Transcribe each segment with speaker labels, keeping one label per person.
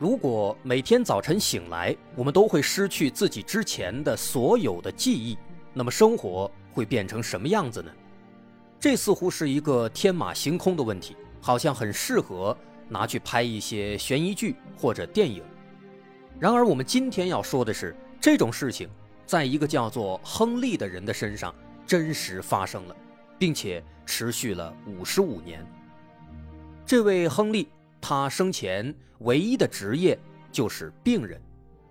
Speaker 1: 如果每天早晨醒来，我们都会失去自己之前的所有的记忆，那么生活会变成什么样子呢？这似乎是一个天马行空的问题，好像很适合拿去拍一些悬疑剧或者电影。然而，我们今天要说的是，这种事情在一个叫做亨利的人的身上真实发生了，并且持续了五十五年。这位亨利。他生前唯一的职业就是病人，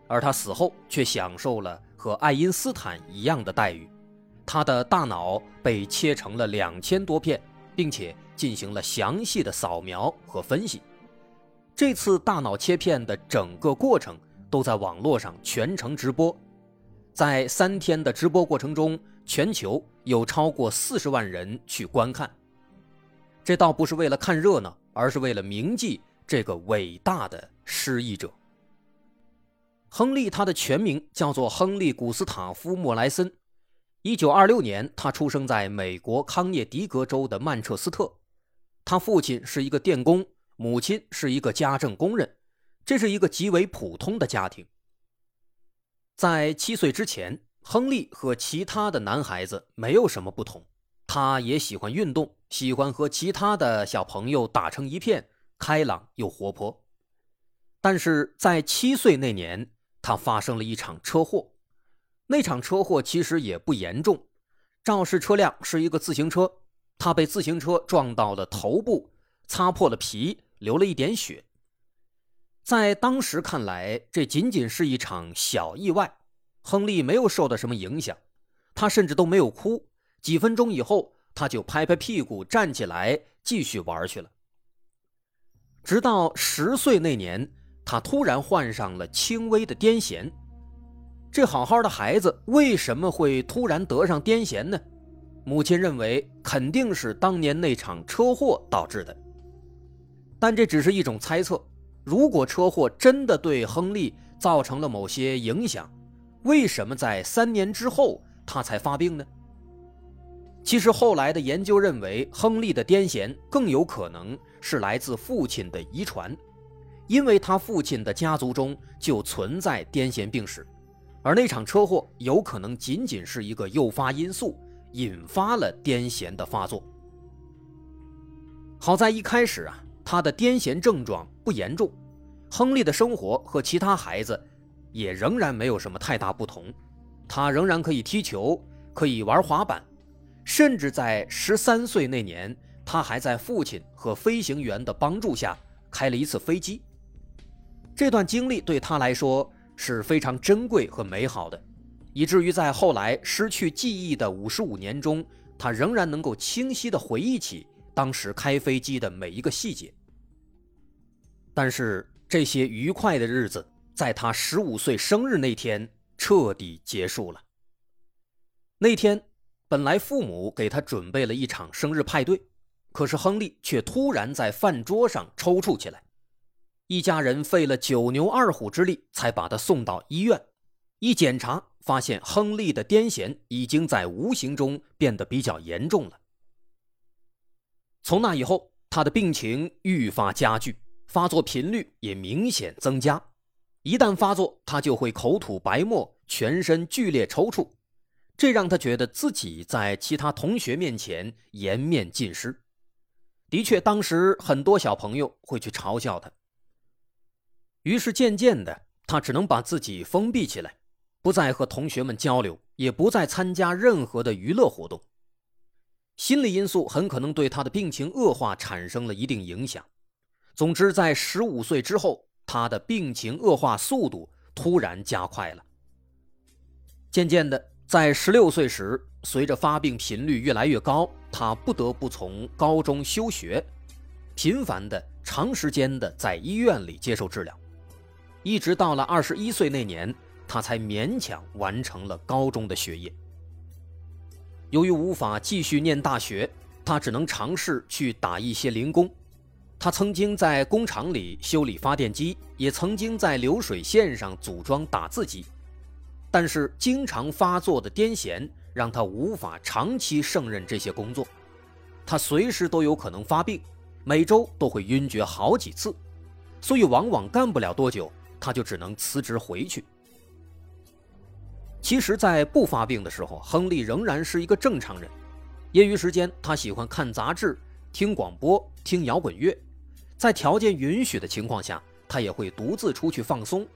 Speaker 1: 而他死后却享受了和爱因斯坦一样的待遇。他的大脑被切成了两千多片，并且进行了详细的扫描和分析。这次大脑切片的整个过程都在网络上全程直播，在三天的直播过程中，全球有超过四十万人去观看。这倒不是为了看热闹。而是为了铭记这个伟大的失意者亨利。他的全名叫做亨利·古斯塔夫·莫莱森。一九二六年，他出生在美国康涅狄格州的曼彻斯特。他父亲是一个电工，母亲是一个家政工人。这是一个极为普通的家庭。在七岁之前，亨利和其他的男孩子没有什么不同。他也喜欢运动，喜欢和其他的小朋友打成一片，开朗又活泼。但是在七岁那年，他发生了一场车祸。那场车祸其实也不严重，肇事车辆是一个自行车，他被自行车撞到了头部，擦破了皮，流了一点血。在当时看来，这仅仅是一场小意外，亨利没有受到什么影响，他甚至都没有哭。几分钟以后，他就拍拍屁股站起来继续玩去了。直到十岁那年，他突然患上了轻微的癫痫。这好好的孩子为什么会突然得上癫痫呢？母亲认为肯定是当年那场车祸导致的，但这只是一种猜测。如果车祸真的对亨利造成了某些影响，为什么在三年之后他才发病呢？其实后来的研究认为，亨利的癫痫更有可能是来自父亲的遗传，因为他父亲的家族中就存在癫痫病史，而那场车祸有可能仅仅是一个诱发因素，引发了癫痫的发作。好在一开始啊，他的癫痫症状不严重，亨利的生活和其他孩子也仍然没有什么太大不同，他仍然可以踢球，可以玩滑板。甚至在十三岁那年，他还在父亲和飞行员的帮助下开了一次飞机。这段经历对他来说是非常珍贵和美好的，以至于在后来失去记忆的五十五年中，他仍然能够清晰地回忆起当时开飞机的每一个细节。但是这些愉快的日子在他十五岁生日那天彻底结束了。那天。本来父母给他准备了一场生日派对，可是亨利却突然在饭桌上抽搐起来。一家人费了九牛二虎之力才把他送到医院。一检查，发现亨利的癫痫已经在无形中变得比较严重了。从那以后，他的病情愈发加剧，发作频率也明显增加。一旦发作，他就会口吐白沫，全身剧烈抽搐。这让他觉得自己在其他同学面前颜面尽失。的确，当时很多小朋友会去嘲笑他。于是，渐渐的，他只能把自己封闭起来，不再和同学们交流，也不再参加任何的娱乐活动。心理因素很可能对他的病情恶化产生了一定影响。总之，在十五岁之后，他的病情恶化速度突然加快了。渐渐的。在十六岁时，随着发病频率越来越高，他不得不从高中休学，频繁的、长时间的在医院里接受治疗。一直到了二十一岁那年，他才勉强完成了高中的学业。由于无法继续念大学，他只能尝试去打一些零工。他曾经在工厂里修理发电机，也曾经在流水线上组装打字机。但是，经常发作的癫痫让他无法长期胜任这些工作。他随时都有可能发病，每周都会晕厥好几次，所以往往干不了多久，他就只能辞职回去。其实，在不发病的时候，亨利仍然是一个正常人。业余时间，他喜欢看杂志、听广播、听摇滚乐，在条件允许的情况下，他也会独自出去放松。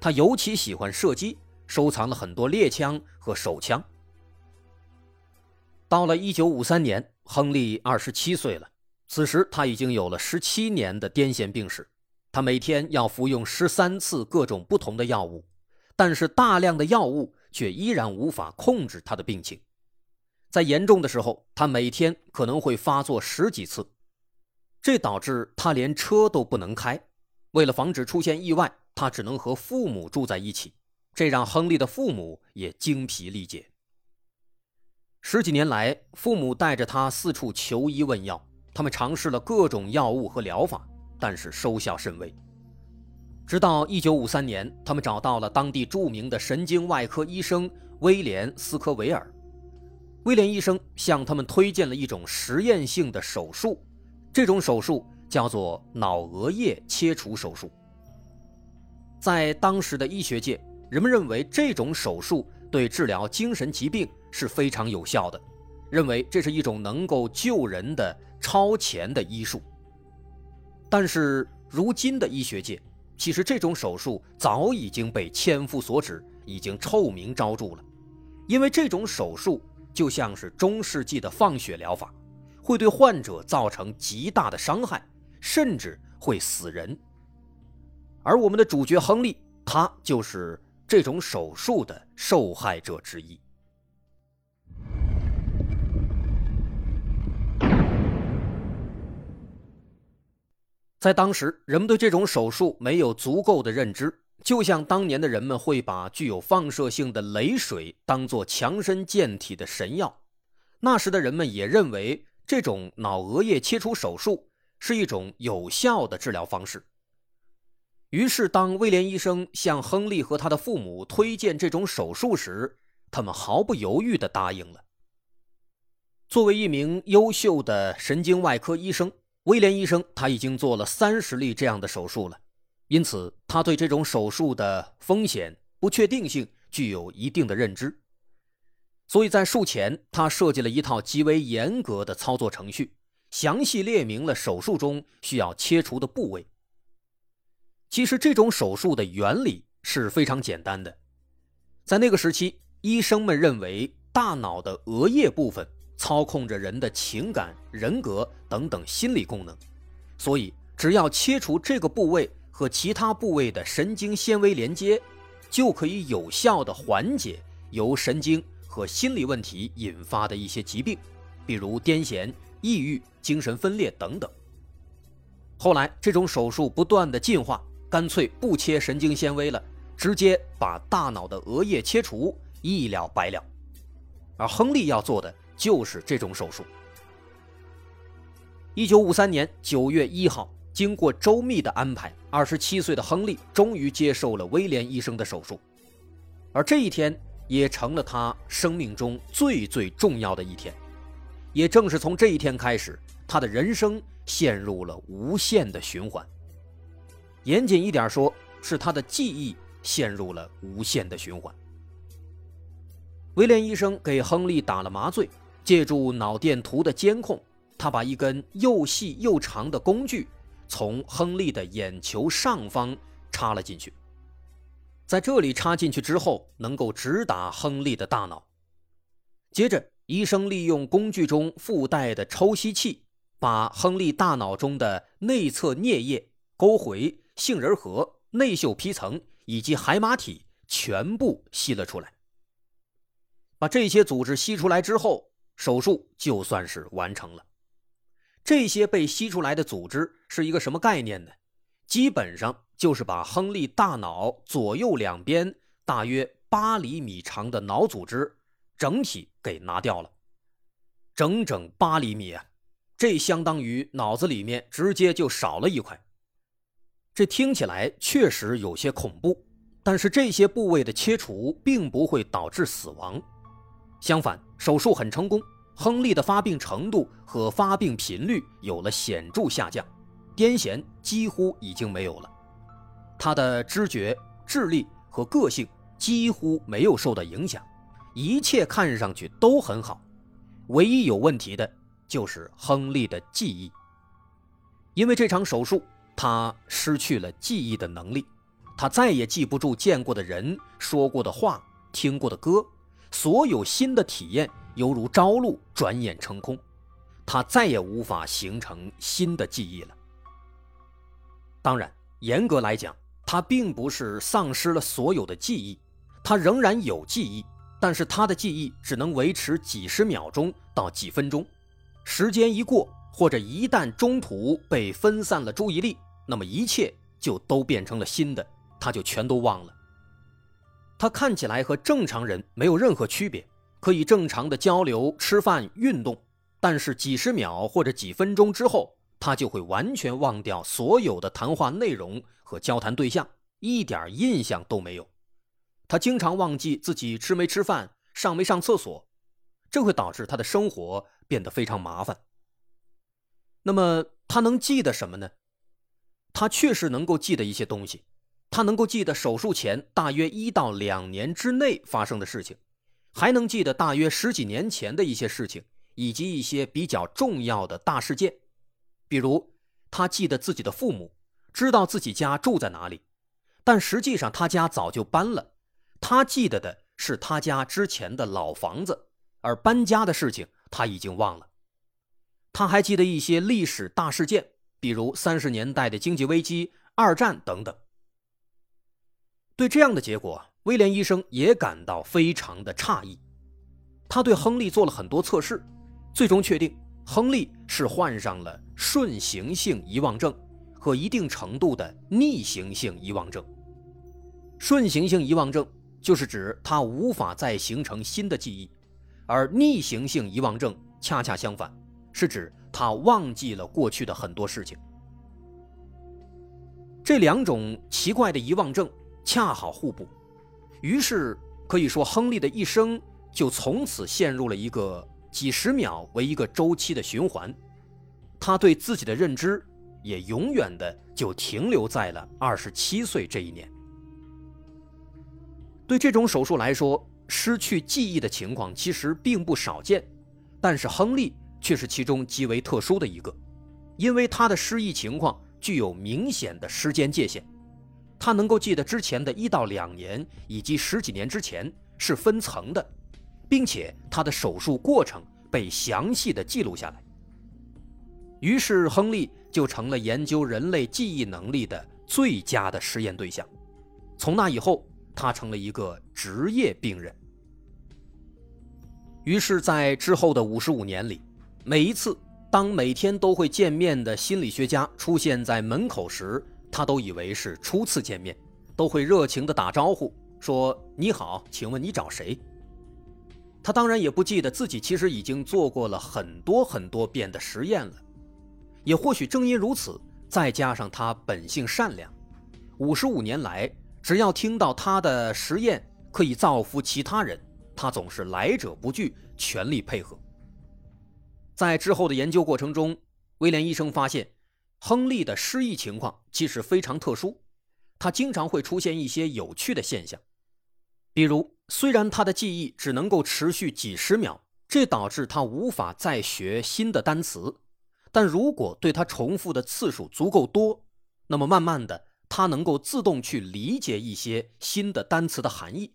Speaker 1: 他尤其喜欢射击，收藏了很多猎枪和手枪。到了1953年，亨利27岁了，此时他已经有了17年的癫痫病史，他每天要服用13次各种不同的药物，但是大量的药物。却依然无法控制他的病情，在严重的时候，他每天可能会发作十几次，这导致他连车都不能开。为了防止出现意外，他只能和父母住在一起，这让亨利的父母也精疲力竭。十几年来，父母带着他四处求医问药，他们尝试了各种药物和疗法，但是收效甚微。直到1953年，他们找到了当地著名的神经外科医生威廉·斯科维尔。威廉医生向他们推荐了一种实验性的手术，这种手术叫做脑额叶切除手术。在当时的医学界，人们认为这种手术对治疗精神疾病是非常有效的，认为这是一种能够救人的超前的医术。但是，如今的医学界，其实这种手术早已经被千夫所指，已经臭名昭著了。因为这种手术就像是中世纪的放血疗法，会对患者造成极大的伤害，甚至会死人。而我们的主角亨利，他就是这种手术的受害者之一。在当时，人们对这种手术没有足够的认知，就像当年的人们会把具有放射性的雷水当作强身健体的神药。那时的人们也认为这种脑额叶切除手术是一种有效的治疗方式。于是，当威廉医生向亨利和他的父母推荐这种手术时，他们毫不犹豫地答应了。作为一名优秀的神经外科医生。威廉医生他已经做了三十例这样的手术了，因此他对这种手术的风险不确定性具有一定的认知。所以在术前，他设计了一套极为严格的操作程序，详细列明了手术中需要切除的部位。其实这种手术的原理是非常简单的，在那个时期，医生们认为大脑的额叶部分。操控着人的情感、人格等等心理功能，所以只要切除这个部位和其他部位的神经纤维连接，就可以有效地缓解由神经和心理问题引发的一些疾病，比如癫痫、抑郁、精神分裂等等。后来，这种手术不断的进化，干脆不切神经纤维了，直接把大脑的额叶切除，一了百了。而亨利要做的。就是这种手术。一九五三年九月一号，经过周密的安排，二十七岁的亨利终于接受了威廉医生的手术，而这一天也成了他生命中最最重要的一天。也正是从这一天开始，他的人生陷入了无限的循环。严谨一点说，是他的记忆陷入了无限的循环。威廉医生给亨利打了麻醉。借助脑电图的监控，他把一根又细又长的工具从亨利的眼球上方插了进去。在这里插进去之后，能够直达亨利的大脑。接着，医生利用工具中附带的抽吸器，把亨利大脑中的内侧颞叶、沟回、杏仁核、内嗅皮层以及海马体全部吸了出来。把这些组织吸出来之后，手术就算是完成了。这些被吸出来的组织是一个什么概念呢？基本上就是把亨利大脑左右两边大约八厘米长的脑组织整体给拿掉了，整整八厘米啊！这相当于脑子里面直接就少了一块。这听起来确实有些恐怖，但是这些部位的切除并不会导致死亡，相反，手术很成功。亨利的发病程度和发病频率有了显著下降，癫痫几乎已经没有了，他的知觉、智力和个性几乎没有受到影响，一切看上去都很好，唯一有问题的就是亨利的记忆。因为这场手术，他失去了记忆的能力，他再也记不住见过的人、说过的话、听过的歌，所有新的体验。犹如朝露，转眼成空，他再也无法形成新的记忆了。当然，严格来讲，他并不是丧失了所有的记忆，他仍然有记忆，但是他的记忆只能维持几十秒钟到几分钟。时间一过，或者一旦中途被分散了注意力，那么一切就都变成了新的，他就全都忘了。他看起来和正常人没有任何区别。可以正常的交流、吃饭、运动，但是几十秒或者几分钟之后，他就会完全忘掉所有的谈话内容和交谈对象，一点印象都没有。他经常忘记自己吃没吃饭、上没上厕所，这会导致他的生活变得非常麻烦。那么他能记得什么呢？他确实能够记得一些东西，他能够记得手术前大约一到两年之内发生的事情。还能记得大约十几年前的一些事情，以及一些比较重要的大事件，比如他记得自己的父母，知道自己家住在哪里，但实际上他家早就搬了。他记得的是他家之前的老房子，而搬家的事情他已经忘了。他还记得一些历史大事件，比如三十年代的经济危机、二战等等。对这样的结果。威廉医生也感到非常的诧异，他对亨利做了很多测试，最终确定亨利是患上了顺行性遗忘症和一定程度的逆行性遗忘症。顺行性遗忘症就是指他无法再形成新的记忆，而逆行性遗忘症恰恰相反，是指他忘记了过去的很多事情。这两种奇怪的遗忘症恰好互补。于是可以说，亨利的一生就从此陷入了一个几十秒为一个周期的循环，他对自己的认知也永远的就停留在了二十七岁这一年。对这种手术来说，失去记忆的情况其实并不少见，但是亨利却是其中极为特殊的一个，因为他的失忆情况具有明显的时间界限。他能够记得之前的一到两年以及十几年之前是分层的，并且他的手术过程被详细的记录下来。于是，亨利就成了研究人类记忆能力的最佳的实验对象。从那以后，他成了一个职业病人。于是，在之后的五十五年里，每一次当每天都会见面的心理学家出现在门口时，他都以为是初次见面，都会热情地打招呼，说：“你好，请问你找谁？”他当然也不记得自己其实已经做过了很多很多遍的实验了，也或许正因如此，再加上他本性善良，五十五年来，只要听到他的实验可以造福其他人，他总是来者不拒，全力配合。在之后的研究过程中，威廉医生发现。亨利的失忆情况其实非常特殊，他经常会出现一些有趣的现象，比如，虽然他的记忆只能够持续几十秒，这导致他无法再学新的单词，但如果对他重复的次数足够多，那么慢慢的，他能够自动去理解一些新的单词的含义，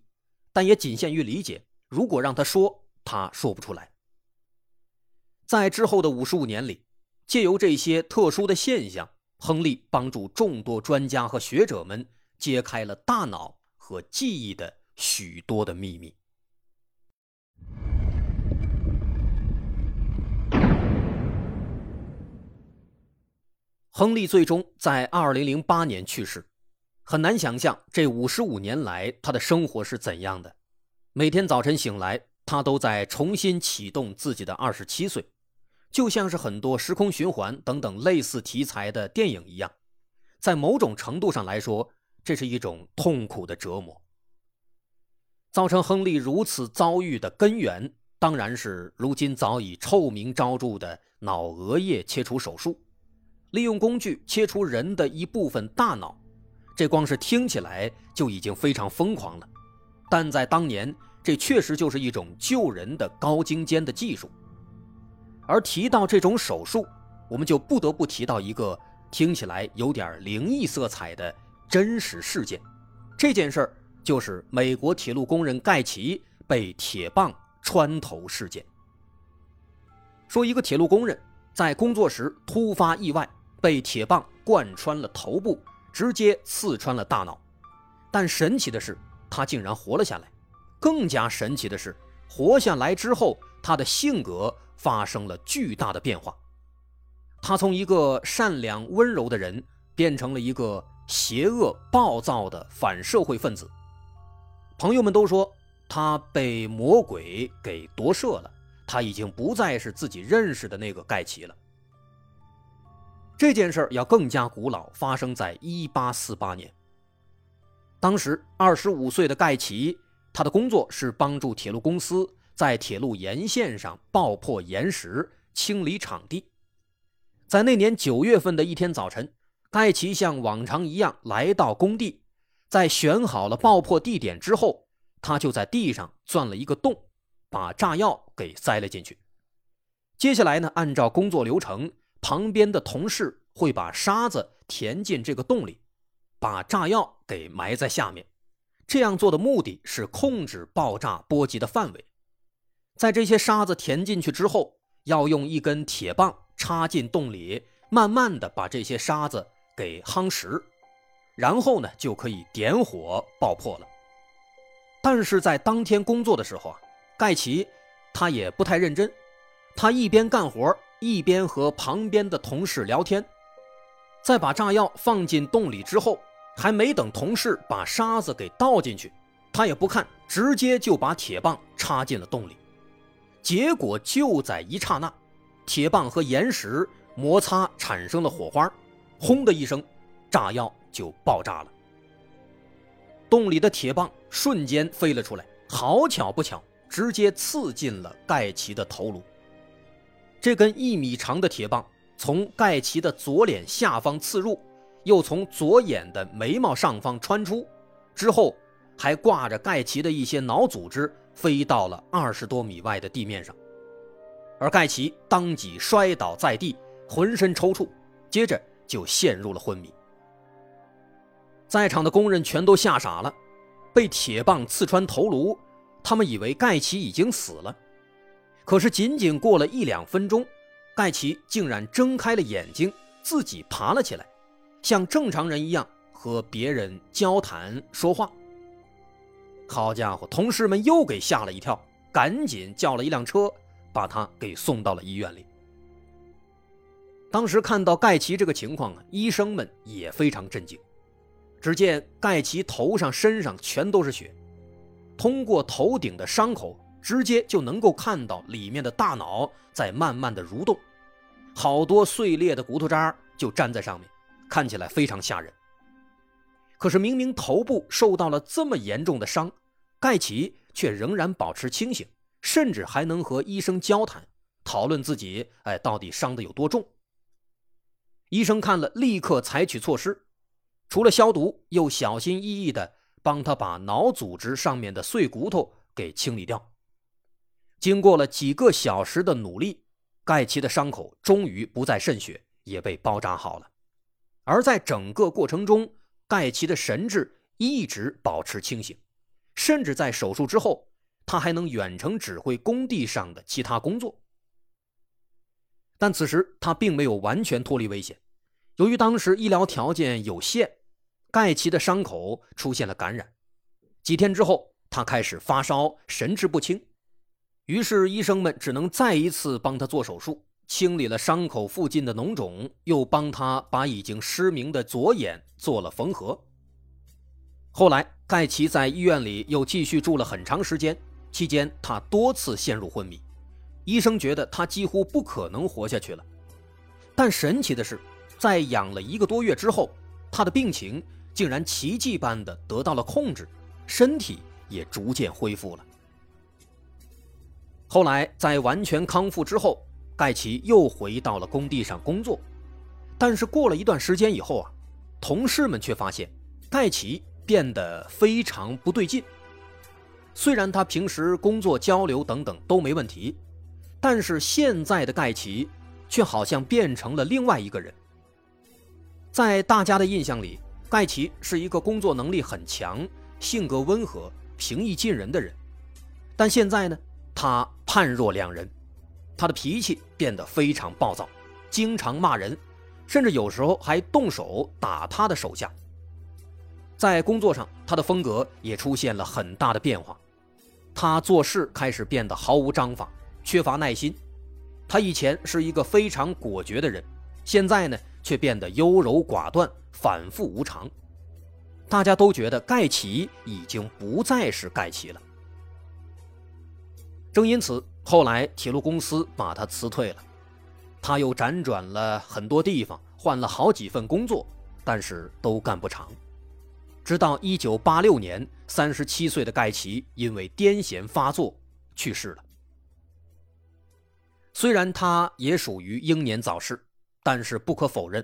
Speaker 1: 但也仅限于理解。如果让他说，他说不出来。在之后的五十五年里。借由这些特殊的现象，亨利帮助众多专家和学者们揭开了大脑和记忆的许多的秘密。亨利最终在二零零八年去世，很难想象这五十五年来他的生活是怎样的。每天早晨醒来，他都在重新启动自己的二十七岁，就像是很多时空循环等等类似题材的电影一样。在某种程度上来说，这是一种痛苦的折磨。造成亨利如此遭遇的根源，当然是如今早已臭名昭著的脑额叶切除手术，利用工具切除人的一部分大脑。这光是听起来就已经非常疯狂了，但在当年，这确实就是一种救人的高精尖的技术。而提到这种手术，我们就不得不提到一个听起来有点灵异色彩的真实事件。这件事儿就是美国铁路工人盖奇被铁棒穿头事件。说一个铁路工人在工作时突发意外，被铁棒贯穿了头部。直接刺穿了大脑，但神奇的是，他竟然活了下来。更加神奇的是，活下来之后，他的性格发生了巨大的变化。他从一个善良温柔的人，变成了一个邪恶暴躁的反社会分子。朋友们都说他被魔鬼给夺舍了，他已经不再是自己认识的那个盖奇了。这件事儿要更加古老，发生在一八四八年。当时二十五岁的盖奇，他的工作是帮助铁路公司在铁路沿线上爆破岩石、清理场地。在那年九月份的一天早晨，盖奇像往常一样来到工地，在选好了爆破地点之后，他就在地上钻了一个洞，把炸药给塞了进去。接下来呢，按照工作流程。旁边的同事会把沙子填进这个洞里，把炸药给埋在下面。这样做的目的是控制爆炸波及的范围。在这些沙子填进去之后，要用一根铁棒插进洞里，慢慢的把这些沙子给夯实，然后呢就可以点火爆破了。但是在当天工作的时候啊，盖奇他也不太认真，他一边干活。一边和旁边的同事聊天，在把炸药放进洞里之后，还没等同事把沙子给倒进去，他也不看，直接就把铁棒插进了洞里。结果就在一刹那，铁棒和岩石摩擦产生了火花，轰的一声，炸药就爆炸了。洞里的铁棒瞬间飞了出来，好巧不巧，直接刺进了盖奇的头颅。这根一米长的铁棒从盖奇的左脸下方刺入，又从左眼的眉毛上方穿出，之后还挂着盖奇的一些脑组织，飞到了二十多米外的地面上，而盖奇当即摔倒在地，浑身抽搐，接着就陷入了昏迷。在场的工人全都吓傻了，被铁棒刺穿头颅，他们以为盖奇已经死了。可是，仅仅过了一两分钟，盖奇竟然睁开了眼睛，自己爬了起来，像正常人一样和别人交谈说话。好家伙，同事们又给吓了一跳，赶紧叫了一辆车，把他给送到了医院里。当时看到盖奇这个情况啊，医生们也非常震惊。只见盖奇头上、身上全都是血，通过头顶的伤口。直接就能够看到里面的大脑在慢慢的蠕动，好多碎裂的骨头渣就粘在上面，看起来非常吓人。可是明明头部受到了这么严重的伤，盖奇却仍然保持清醒，甚至还能和医生交谈，讨论自己哎到底伤的有多重。医生看了，立刻采取措施，除了消毒，又小心翼翼的帮他把脑组织上面的碎骨头给清理掉。经过了几个小时的努力，盖奇的伤口终于不再渗血，也被包扎好了。而在整个过程中，盖奇的神智一直保持清醒，甚至在手术之后，他还能远程指挥工地上的其他工作。但此时他并没有完全脱离危险，由于当时医疗条件有限，盖奇的伤口出现了感染。几天之后，他开始发烧，神志不清。于是医生们只能再一次帮他做手术，清理了伤口附近的脓肿，又帮他把已经失明的左眼做了缝合。后来，盖奇在医院里又继续住了很长时间，期间他多次陷入昏迷，医生觉得他几乎不可能活下去了。但神奇的是，在养了一个多月之后，他的病情竟然奇迹般的得到了控制，身体也逐渐恢复了。后来，在完全康复之后，盖奇又回到了工地上工作。但是过了一段时间以后啊，同事们却发现盖奇变得非常不对劲。虽然他平时工作交流等等都没问题，但是现在的盖奇却好像变成了另外一个人。在大家的印象里，盖奇是一个工作能力很强、性格温和、平易近人的人，但现在呢？他判若两人，他的脾气变得非常暴躁，经常骂人，甚至有时候还动手打他的手下。在工作上，他的风格也出现了很大的变化，他做事开始变得毫无章法，缺乏耐心。他以前是一个非常果决的人，现在呢却变得优柔寡断、反复无常。大家都觉得盖奇已经不再是盖奇了。正因此，后来铁路公司把他辞退了，他又辗转了很多地方，换了好几份工作，但是都干不长。直到1986年，37岁的盖奇因为癫痫发作去世了。虽然他也属于英年早逝，但是不可否认，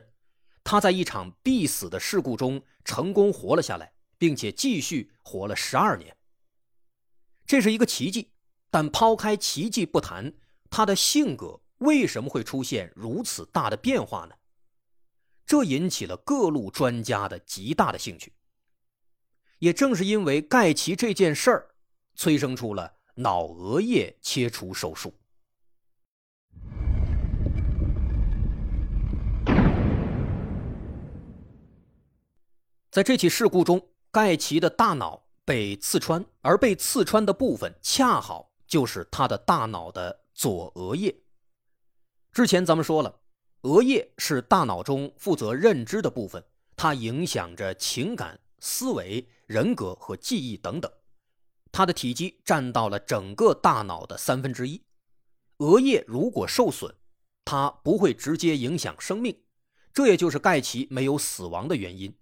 Speaker 1: 他在一场必死的事故中成功活了下来，并且继续活了12年。这是一个奇迹。但抛开奇迹不谈，他的性格为什么会出现如此大的变化呢？这引起了各路专家的极大的兴趣。也正是因为盖奇这件事儿，催生出了脑额叶切除手术。在这起事故中，盖奇的大脑被刺穿，而被刺穿的部分恰好。就是他的大脑的左额叶。之前咱们说了，额叶是大脑中负责认知的部分，它影响着情感、思维、人格和记忆等等。它的体积占到了整个大脑的三分之一。额叶如果受损，它不会直接影响生命，这也就是盖奇没有死亡的原因。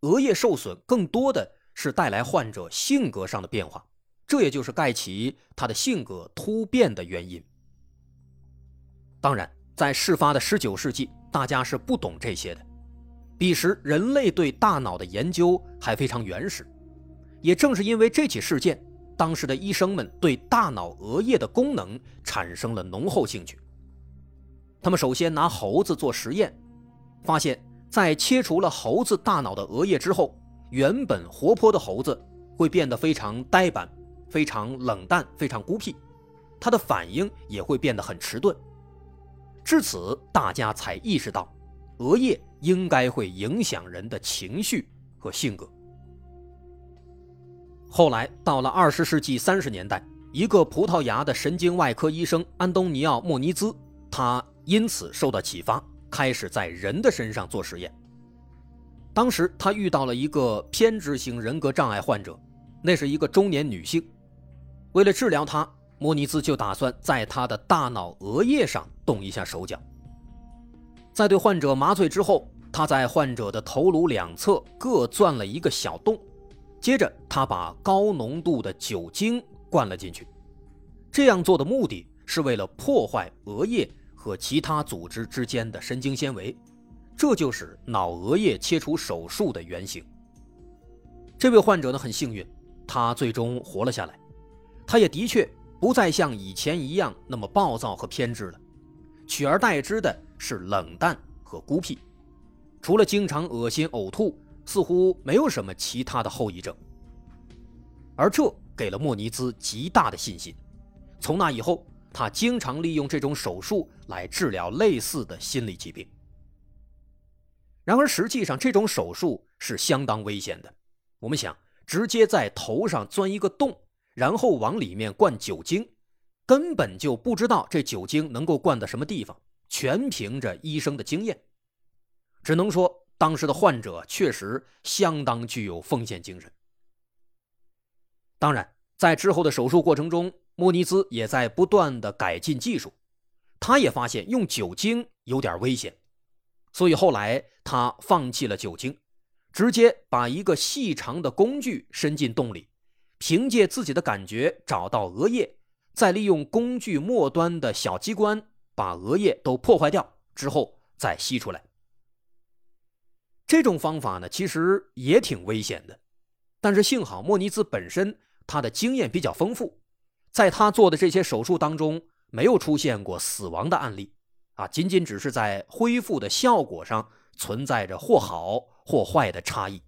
Speaker 1: 额叶受损更多的是带来患者性格上的变化。这也就是盖奇他的性格突变的原因。当然，在事发的十九世纪，大家是不懂这些的。彼时，人类对大脑的研究还非常原始。也正是因为这起事件，当时的医生们对大脑额叶的功能产生了浓厚兴趣。他们首先拿猴子做实验，发现，在切除了猴子大脑的额叶之后，原本活泼的猴子会变得非常呆板。非常冷淡，非常孤僻，它的反应也会变得很迟钝。至此，大家才意识到，额叶应该会影响人的情绪和性格。后来，到了二十世纪三十年代，一个葡萄牙的神经外科医生安东尼奥·莫尼兹，他因此受到启发，开始在人的身上做实验。当时，他遇到了一个偏执型人格障碍患者，那是一个中年女性。为了治疗他，莫尼兹就打算在他的大脑额叶上动一下手脚。在对患者麻醉之后，他在患者的头颅两侧各钻了一个小洞，接着他把高浓度的酒精灌了进去。这样做的目的是为了破坏额叶和其他组织之间的神经纤维，这就是脑额叶切除手术的原型。这位患者呢很幸运，他最终活了下来。他也的确不再像以前一样那么暴躁和偏执了，取而代之的是冷淡和孤僻，除了经常恶心呕吐，似乎没有什么其他的后遗症。而这给了莫尼兹极大的信心。从那以后，他经常利用这种手术来治疗类似的心理疾病。然而，实际上这种手术是相当危险的。我们想，直接在头上钻一个洞。然后往里面灌酒精，根本就不知道这酒精能够灌到什么地方，全凭着医生的经验。只能说，当时的患者确实相当具有奉献精神。当然，在之后的手术过程中，莫尼兹也在不断的改进技术。他也发现用酒精有点危险，所以后来他放弃了酒精，直接把一个细长的工具伸进洞里，凭借自己的感觉找到额叶，再利用工具末端的小机关把额叶都破坏掉之后再吸出来。这种方法呢，其实也挺危险的，但是幸好莫尼兹本身他的经验比较丰富，在他做的这些手术当中没有出现过死亡的案例，啊，仅仅只是在恢复的效果上存在着或好或坏的差异。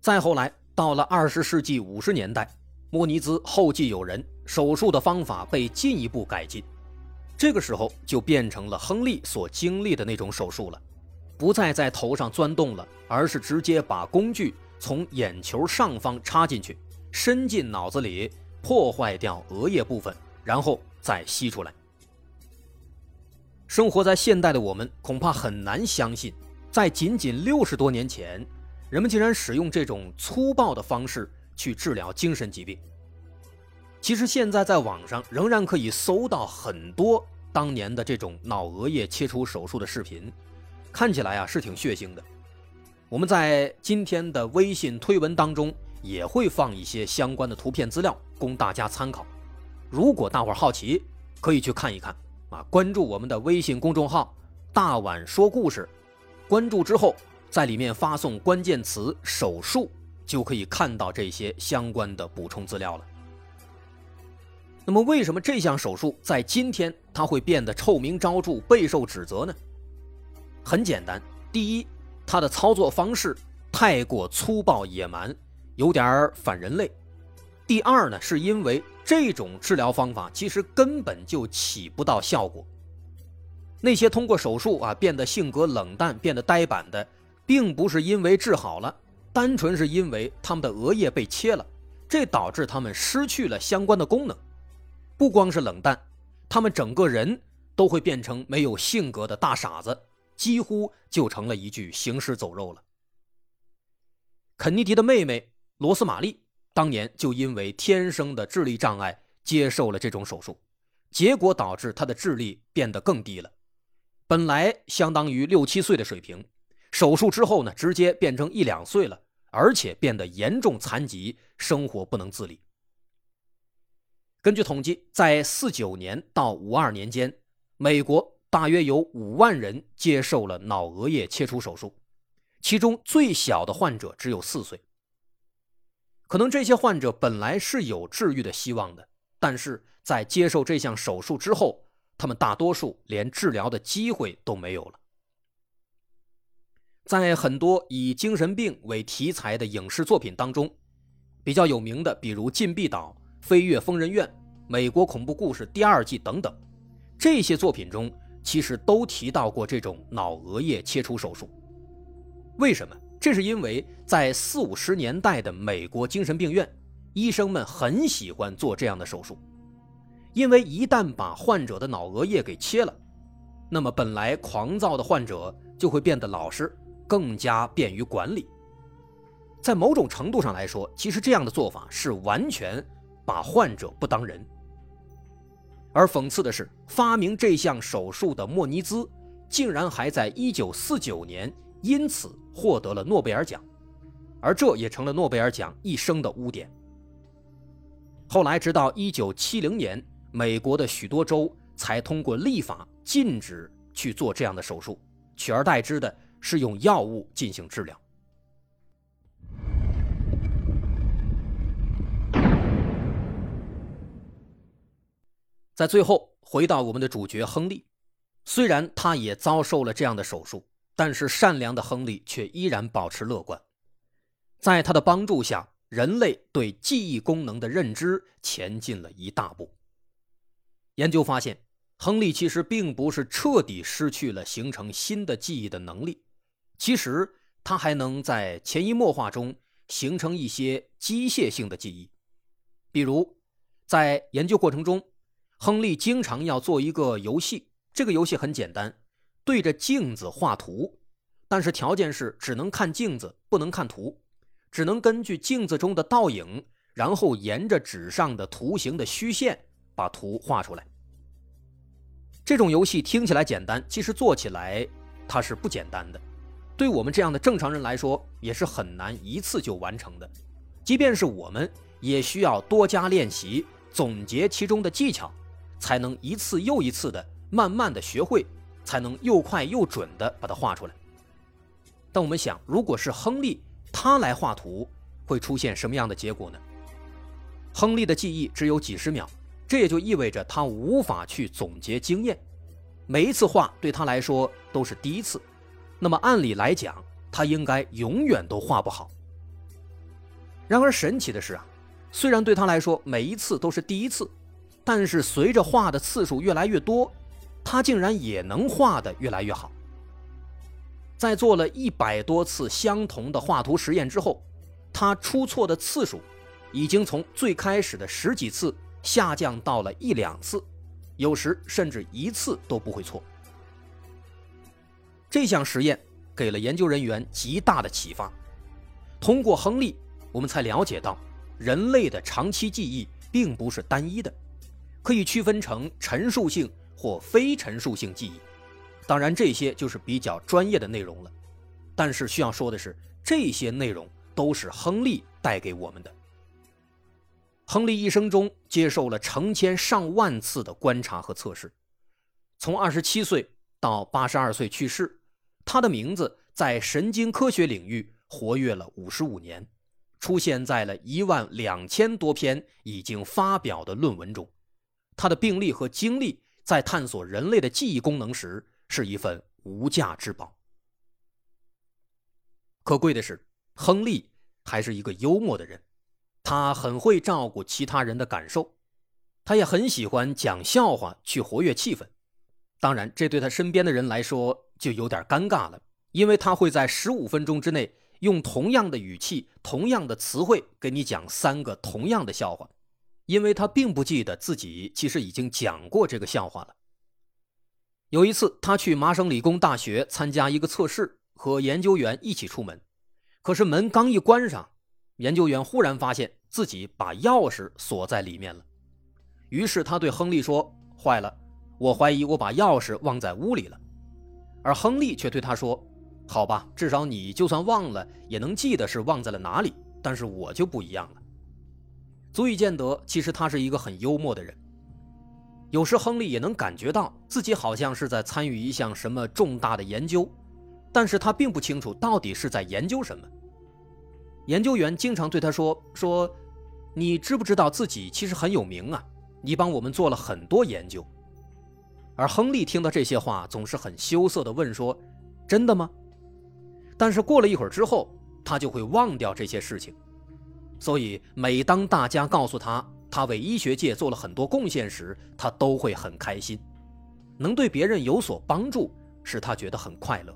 Speaker 1: 再后来到了二十世纪五十年代，莫尼兹后继有人，手术的方法被进一步改进，这个时候就变成了亨利所经历的那种手术了。不再在头上钻洞了，而是直接把工具从眼球上方插进去，伸进脑子里，破坏掉额叶部分，然后再吸出来。生活在现代的我们，恐怕很难相信，在仅仅六十多年前，人们竟然使用这种粗暴的方式去治疗精神疾病。其实现在在网上仍然可以搜到很多当年的这种脑额叶切除手术的视频。看起来啊是挺血腥的，我们在今天的微信推文当中也会放一些相关的图片资料供大家参考。如果大伙好奇，可以去看一看啊。关注我们的微信公众号“大碗说故事”，关注之后在里面发送关键词“手术”，就可以看到这些相关的补充资料了。那么，为什么这项手术在今天它会变得臭名昭著、备受指责呢？很简单，第一，它的操作方式太过粗暴野蛮，有点反人类；第二呢，是因为这种治疗方法其实根本就起不到效果。那些通过手术啊变得性格冷淡、变得呆板的，并不是因为治好了，单纯是因为他们的额叶被切了，这导致他们失去了相关的功能。不光是冷淡，他们整个人都会变成没有性格的大傻子。几乎就成了一具行尸走肉了。肯尼迪的妹妹罗斯玛丽当年就因为天生的智力障碍接受了这种手术，结果导致她的智力变得更低了。本来相当于六七岁的水平，手术之后呢，直接变成一两岁了，而且变得严重残疾，生活不能自理。根据统计，在四九年到五二年间，美国。大约有五万人接受了脑额叶切除手术，其中最小的患者只有四岁。可能这些患者本来是有治愈的希望的，但是在接受这项手术之后，他们大多数连治疗的机会都没有了。在很多以精神病为题材的影视作品当中，比较有名的，比如《禁闭岛》《飞越疯人院》《美国恐怖故事》第二季等等，这些作品中。其实都提到过这种脑额叶切除手术，为什么？这是因为在四五十年代的美国精神病院，医生们很喜欢做这样的手术，因为一旦把患者的脑额叶给切了，那么本来狂躁的患者就会变得老实，更加便于管理。在某种程度上来说，其实这样的做法是完全把患者不当人。而讽刺的是，发明这项手术的莫尼兹，竟然还在1949年因此获得了诺贝尔奖，而这也成了诺贝尔奖一生的污点。后来，直到1970年，美国的许多州才通过立法禁止去做这样的手术，取而代之的是用药物进行治疗。在最后，回到我们的主角亨利，虽然他也遭受了这样的手术，但是善良的亨利却依然保持乐观。在他的帮助下，人类对记忆功能的认知前进了一大步。研究发现，亨利其实并不是彻底失去了形成新的记忆的能力，其实他还能在潜移默化中形成一些机械性的记忆，比如在研究过程中。亨利经常要做一个游戏，这个游戏很简单，对着镜子画图，但是条件是只能看镜子，不能看图，只能根据镜子中的倒影，然后沿着纸上的图形的虚线把图画出来。这种游戏听起来简单，其实做起来它是不简单的。对我们这样的正常人来说，也是很难一次就完成的。即便是我们，也需要多加练习，总结其中的技巧，才能一次又一次的慢慢的学会，才能又快又准的把它画出来。但我们想，如果是亨利他来画图，会出现什么样的结果呢？亨利的记忆只有几十秒，这也就意味着他无法去总结经验，每一次画对他来说都是第一次。那么按理来讲，他应该永远都画不好。然而神奇的是啊，虽然对他来说每一次都是第一次，但是随着画的次数越来越多，他竟然也能画得越来越好。在做了一百多次相同的画图实验之后，他出错的次数已经从最开始的十几次下降到了一两次，有时甚至一次都不会错。这项实验给了研究人员极大的启发。通过亨利，我们才了解到，人类的长期记忆并不是单一的，可以区分成陈述性或非陈述性记忆。当然，这些就是比较专业的内容了。但是需要说的是，这些内容都是亨利带给我们的。亨利一生中接受了成千上万次的观察和测试，从二十七岁到八十二岁去世。他的名字在神经科学领域活跃了五十五年，出现在了一万两千多篇已经发表的论文中。他的病例和经历在探索人类的记忆功能时是一份无价之宝。可贵的是，亨利还是一个幽默的人，他很会照顾其他人的感受，他也很喜欢讲笑话去活跃气氛。当然，这对他身边的人来说。就有点尴尬了，因为他会在十五分钟之内用同样的语气、同样的词汇给你讲三个同样的笑话，因为他并不记得自己其实已经讲过这个笑话了。有一次，他去麻省理工大学参加一个测试，和研究员一起出门，可是门刚一关上，研究员忽然发现自己把钥匙锁在里面了，于是他对亨利说：“坏了，我怀疑我把钥匙忘在屋里了。”而亨利却对他说：“好吧，至少你就算忘了，也能记得是忘在了哪里。但是我就不一样了。”足以见得，其实他是一个很幽默的人。有时亨利也能感觉到自己好像是在参与一项什么重大的研究，但是他并不清楚到底是在研究什么。研究员经常对他说：“说，你知不知道自己其实很有名啊？你帮我们做了很多研究。”而亨利听到这些话，总是很羞涩地问说：“真的吗？”但是过了一会儿之后，他就会忘掉这些事情。所以，每当大家告诉他他为医学界做了很多贡献时，他都会很开心。能对别人有所帮助，使他觉得很快乐。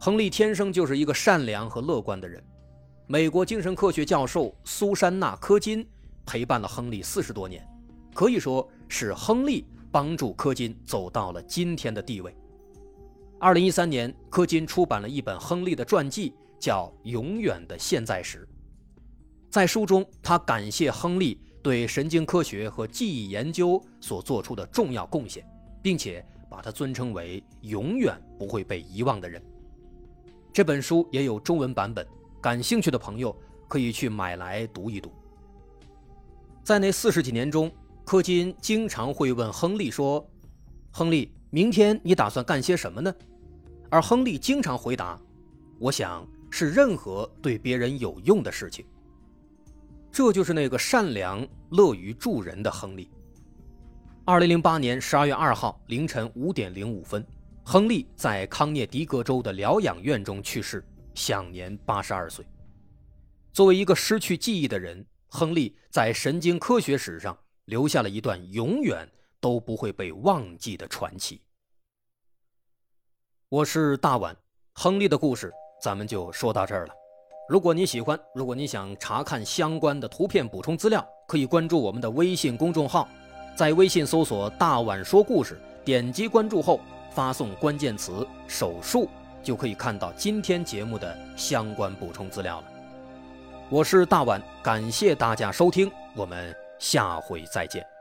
Speaker 1: 亨利天生就是一个善良和乐观的人。美国精神科学教授苏珊娜·柯金陪伴了亨利四十多年，可以说是亨利。帮助柯金走到了今天的地位。二零一三年，柯金出版了一本亨利的传记，叫《永远的现在时》。在书中，他感谢亨利对神经科学和记忆研究所做出的重要贡献，并且把他尊称为永远不会被遗忘的人。这本书也有中文版本，感兴趣的朋友可以去买来读一读。在那四十几年中，柯金经常会问亨利说：“亨利，明天你打算干些什么呢？”而亨利经常回答：“我想是任何对别人有用的事情。”这就是那个善良、乐于助人的亨利。二零零八年十二月二号凌晨五点零五分，亨利在康涅狄格州的疗养院中去世，享年八十二岁。作为一个失去记忆的人，亨利在神经科学史上。留下了一段永远都不会被忘记的传奇。我是大碗，亨利的故事咱们就说到这儿了。如果你喜欢，如果你想查看相关的图片补充资料，可以关注我们的微信公众号，在微信搜索“大碗说故事”，点击关注后发送关键词“手术”。就可以看到今天节目的相关补充资料了。我是大碗，感谢大家收听，我们下回再见。